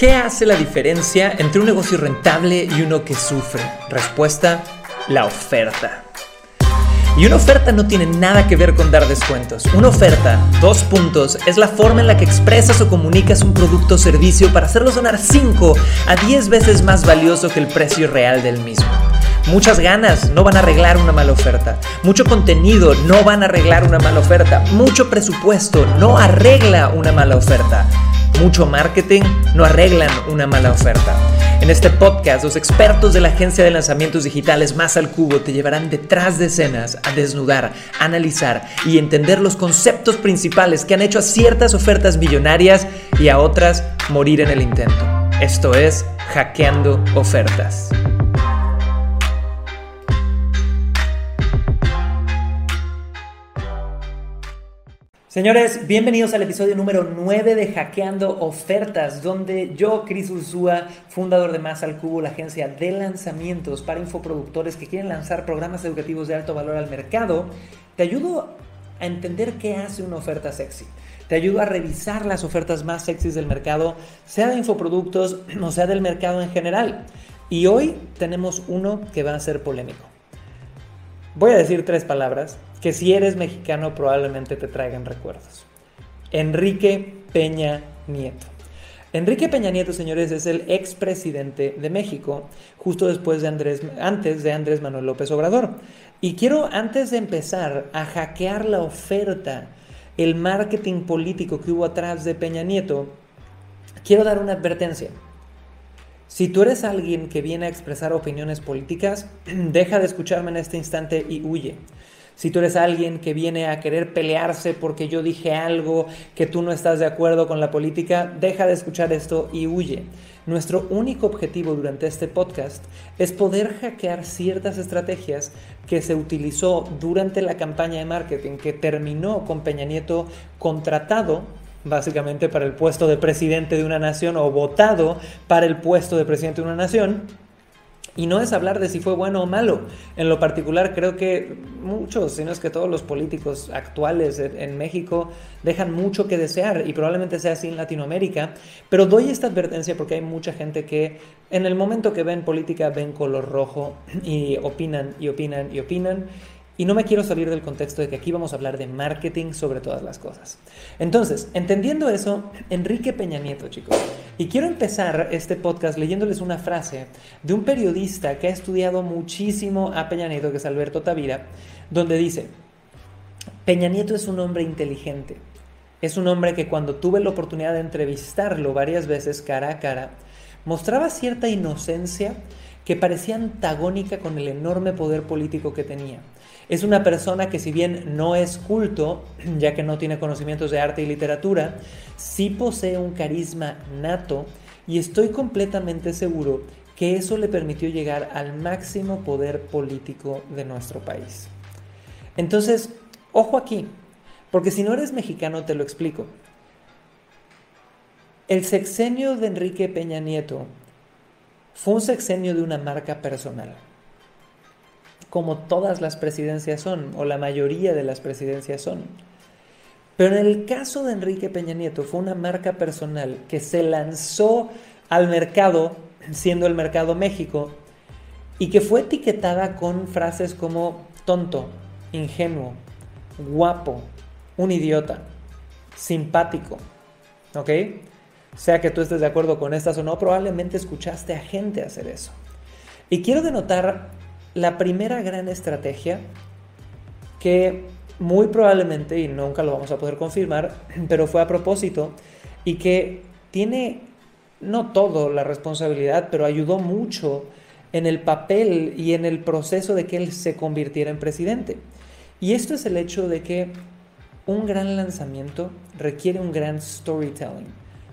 ¿Qué hace la diferencia entre un negocio rentable y uno que sufre? Respuesta, la oferta. Y una oferta no tiene nada que ver con dar descuentos. Una oferta, dos puntos, es la forma en la que expresas o comunicas un producto o servicio para hacerlo sonar 5 a 10 veces más valioso que el precio real del mismo. Muchas ganas no van a arreglar una mala oferta. Mucho contenido no van a arreglar una mala oferta. Mucho presupuesto no arregla una mala oferta mucho marketing no arreglan una mala oferta. En este podcast, los expertos de la agencia de lanzamientos digitales Más al Cubo te llevarán detrás de escenas a desnudar, analizar y entender los conceptos principales que han hecho a ciertas ofertas millonarias y a otras morir en el intento. Esto es Hackeando Ofertas. Señores, bienvenidos al episodio número 9 de Hackeando Ofertas, donde yo, Cris Ursúa, fundador de Más al Cubo, la agencia de lanzamientos para infoproductores que quieren lanzar programas educativos de alto valor al mercado, te ayudo a entender qué hace una oferta sexy. Te ayudo a revisar las ofertas más sexys del mercado, sea de infoproductos o sea del mercado en general. Y hoy tenemos uno que va a ser polémico. Voy a decir tres palabras que si eres mexicano probablemente te traigan recuerdos. Enrique Peña Nieto. Enrique Peña Nieto, señores, es el expresidente de México, justo después de Andrés, antes de Andrés Manuel López Obrador. Y quiero, antes de empezar a hackear la oferta, el marketing político que hubo atrás de Peña Nieto, quiero dar una advertencia. Si tú eres alguien que viene a expresar opiniones políticas, deja de escucharme en este instante y huye. Si tú eres alguien que viene a querer pelearse porque yo dije algo que tú no estás de acuerdo con la política, deja de escuchar esto y huye. Nuestro único objetivo durante este podcast es poder hackear ciertas estrategias que se utilizó durante la campaña de marketing que terminó con Peña Nieto contratado básicamente para el puesto de presidente de una nación o votado para el puesto de presidente de una nación. Y no es hablar de si fue bueno o malo. En lo particular creo que muchos, si no es que todos los políticos actuales en México dejan mucho que desear y probablemente sea así en Latinoamérica. Pero doy esta advertencia porque hay mucha gente que en el momento que ven política ven color rojo y opinan y opinan y opinan. Y no me quiero salir del contexto de que aquí vamos a hablar de marketing sobre todas las cosas. Entonces, entendiendo eso, Enrique Peña Nieto, chicos. Y quiero empezar este podcast leyéndoles una frase de un periodista que ha estudiado muchísimo a Peña Nieto, que es Alberto Tavira, donde dice, Peña Nieto es un hombre inteligente. Es un hombre que cuando tuve la oportunidad de entrevistarlo varias veces cara a cara, mostraba cierta inocencia que parecía antagónica con el enorme poder político que tenía. Es una persona que si bien no es culto, ya que no tiene conocimientos de arte y literatura, sí posee un carisma nato y estoy completamente seguro que eso le permitió llegar al máximo poder político de nuestro país. Entonces, ojo aquí, porque si no eres mexicano te lo explico. El sexenio de Enrique Peña Nieto fue un sexenio de una marca personal como todas las presidencias son, o la mayoría de las presidencias son. Pero en el caso de Enrique Peña Nieto fue una marca personal que se lanzó al mercado, siendo el mercado México, y que fue etiquetada con frases como tonto, ingenuo, guapo, un idiota, simpático. ¿Ok? Sea que tú estés de acuerdo con estas o no, probablemente escuchaste a gente hacer eso. Y quiero denotar la primera gran estrategia que muy probablemente, y nunca lo vamos a poder confirmar, pero fue a propósito y que tiene no todo la responsabilidad, pero ayudó mucho en el papel y en el proceso de que él se convirtiera en presidente. Y esto es el hecho de que un gran lanzamiento requiere un gran storytelling,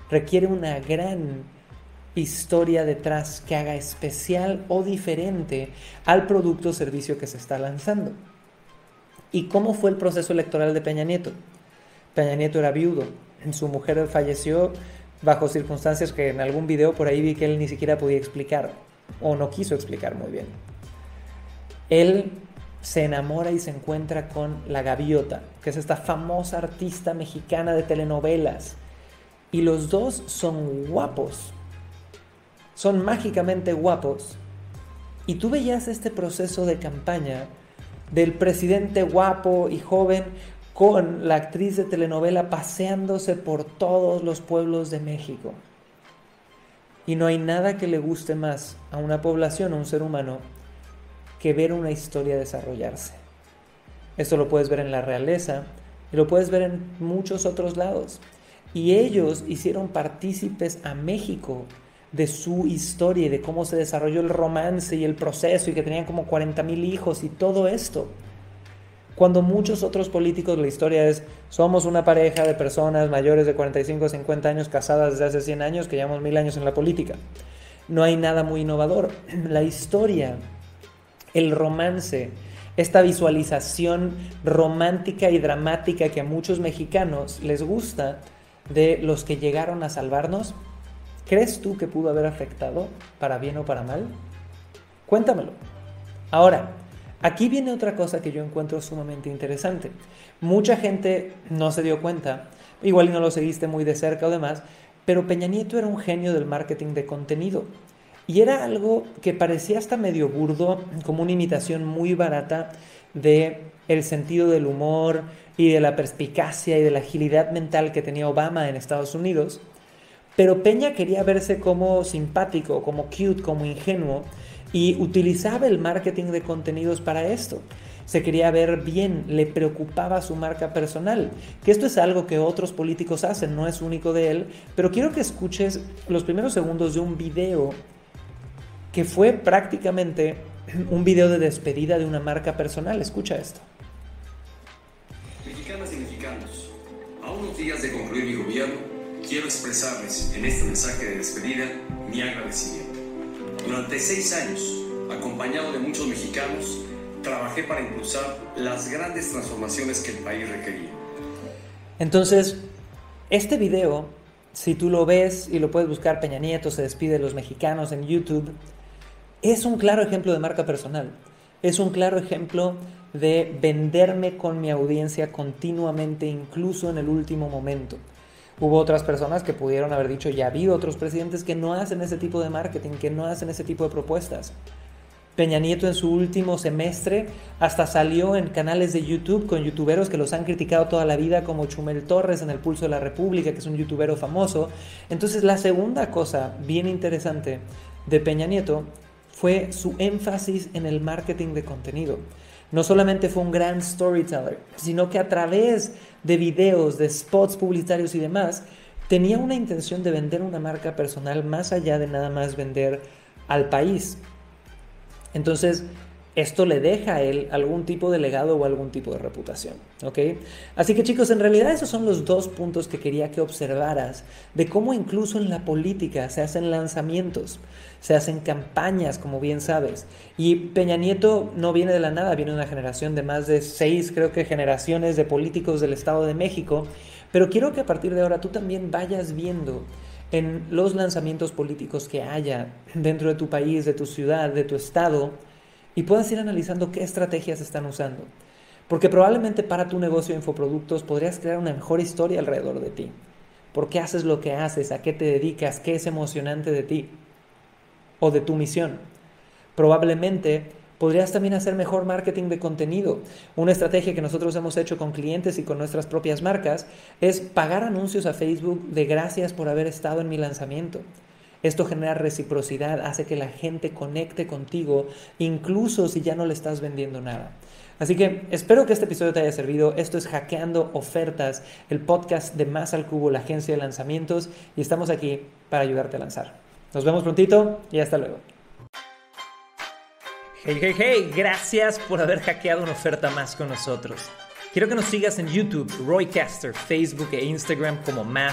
requiere una gran historia detrás que haga especial o diferente al producto o servicio que se está lanzando. ¿Y cómo fue el proceso electoral de Peña Nieto? Peña Nieto era viudo, su mujer falleció bajo circunstancias que en algún video por ahí vi que él ni siquiera podía explicar o no quiso explicar muy bien. Él se enamora y se encuentra con la gaviota, que es esta famosa artista mexicana de telenovelas. Y los dos son guapos, son mágicamente guapos. Y tú veías este proceso de campaña del presidente guapo y joven con la actriz de telenovela paseándose por todos los pueblos de México. Y no hay nada que le guste más a una población, a un ser humano, que ver una historia desarrollarse. Esto lo puedes ver en la realeza y lo puedes ver en muchos otros lados. Y ellos hicieron partícipes a México de su historia y de cómo se desarrolló el romance y el proceso y que tenían como 40 mil hijos y todo esto. Cuando muchos otros políticos, la historia es, somos una pareja de personas mayores de 45 o 50 años casadas desde hace 100 años que llevamos mil años en la política. No hay nada muy innovador. La historia, el romance, esta visualización romántica y dramática que a muchos mexicanos les gusta de los que llegaron a salvarnos, ¿Crees tú que pudo haber afectado para bien o para mal? Cuéntamelo. Ahora, aquí viene otra cosa que yo encuentro sumamente interesante. Mucha gente no se dio cuenta, igual no lo seguiste muy de cerca o demás, pero Peña Nieto era un genio del marketing de contenido. Y era algo que parecía hasta medio burdo, como una imitación muy barata de el sentido del humor y de la perspicacia y de la agilidad mental que tenía Obama en Estados Unidos. Pero Peña quería verse como simpático, como cute, como ingenuo y utilizaba el marketing de contenidos para esto. Se quería ver bien, le preocupaba su marca personal, que esto es algo que otros políticos hacen, no es único de él, pero quiero que escuches los primeros segundos de un video que fue prácticamente un video de despedida de una marca personal. Escucha esto. Mexicanas y mexicanos, a unos días de concluir mi gobierno, quiero expresarles en este mensaje de despedida mi agradecimiento. Durante seis años, acompañado de muchos mexicanos, trabajé para impulsar las grandes transformaciones que el país requería. Entonces, este video, si tú lo ves y lo puedes buscar, Peña Nieto se despide de los mexicanos en YouTube, es un claro ejemplo de marca personal. Es un claro ejemplo de venderme con mi audiencia continuamente, incluso en el último momento. Hubo otras personas que pudieron haber dicho, ya ha habido otros presidentes que no hacen ese tipo de marketing, que no hacen ese tipo de propuestas. Peña Nieto en su último semestre hasta salió en canales de YouTube con youtuberos que los han criticado toda la vida como Chumel Torres en El Pulso de la República, que es un youtubero famoso. Entonces la segunda cosa bien interesante de Peña Nieto fue su énfasis en el marketing de contenido. No solamente fue un gran storyteller, sino que a través de videos, de spots publicitarios y demás, tenía una intención de vender una marca personal más allá de nada más vender al país. Entonces, esto le deja a él algún tipo de legado o algún tipo de reputación. Así que chicos, en realidad esos son los dos puntos que quería que observaras de cómo incluso en la política se hacen lanzamientos, se hacen campañas, como bien sabes. Y Peña Nieto no viene de la nada, viene de una generación de más de seis, creo que generaciones de políticos del Estado de México. Pero quiero que a partir de ahora tú también vayas viendo en los lanzamientos políticos que haya dentro de tu país, de tu ciudad, de tu estado, y puedas ir analizando qué estrategias están usando. Porque probablemente para tu negocio de infoproductos podrías crear una mejor historia alrededor de ti. ¿Por qué haces lo que haces? ¿A qué te dedicas? ¿Qué es emocionante de ti? O de tu misión. Probablemente podrías también hacer mejor marketing de contenido. Una estrategia que nosotros hemos hecho con clientes y con nuestras propias marcas es pagar anuncios a Facebook de gracias por haber estado en mi lanzamiento. Esto genera reciprocidad, hace que la gente conecte contigo, incluso si ya no le estás vendiendo nada. Así que espero que este episodio te haya servido. Esto es Hackeando Ofertas, el podcast de Más al Cubo, la agencia de lanzamientos, y estamos aquí para ayudarte a lanzar. Nos vemos prontito y hasta luego. Hey, hey, hey, gracias por haber hackeado una oferta más con nosotros. Quiero que nos sigas en YouTube, Roycaster, Facebook e Instagram como Más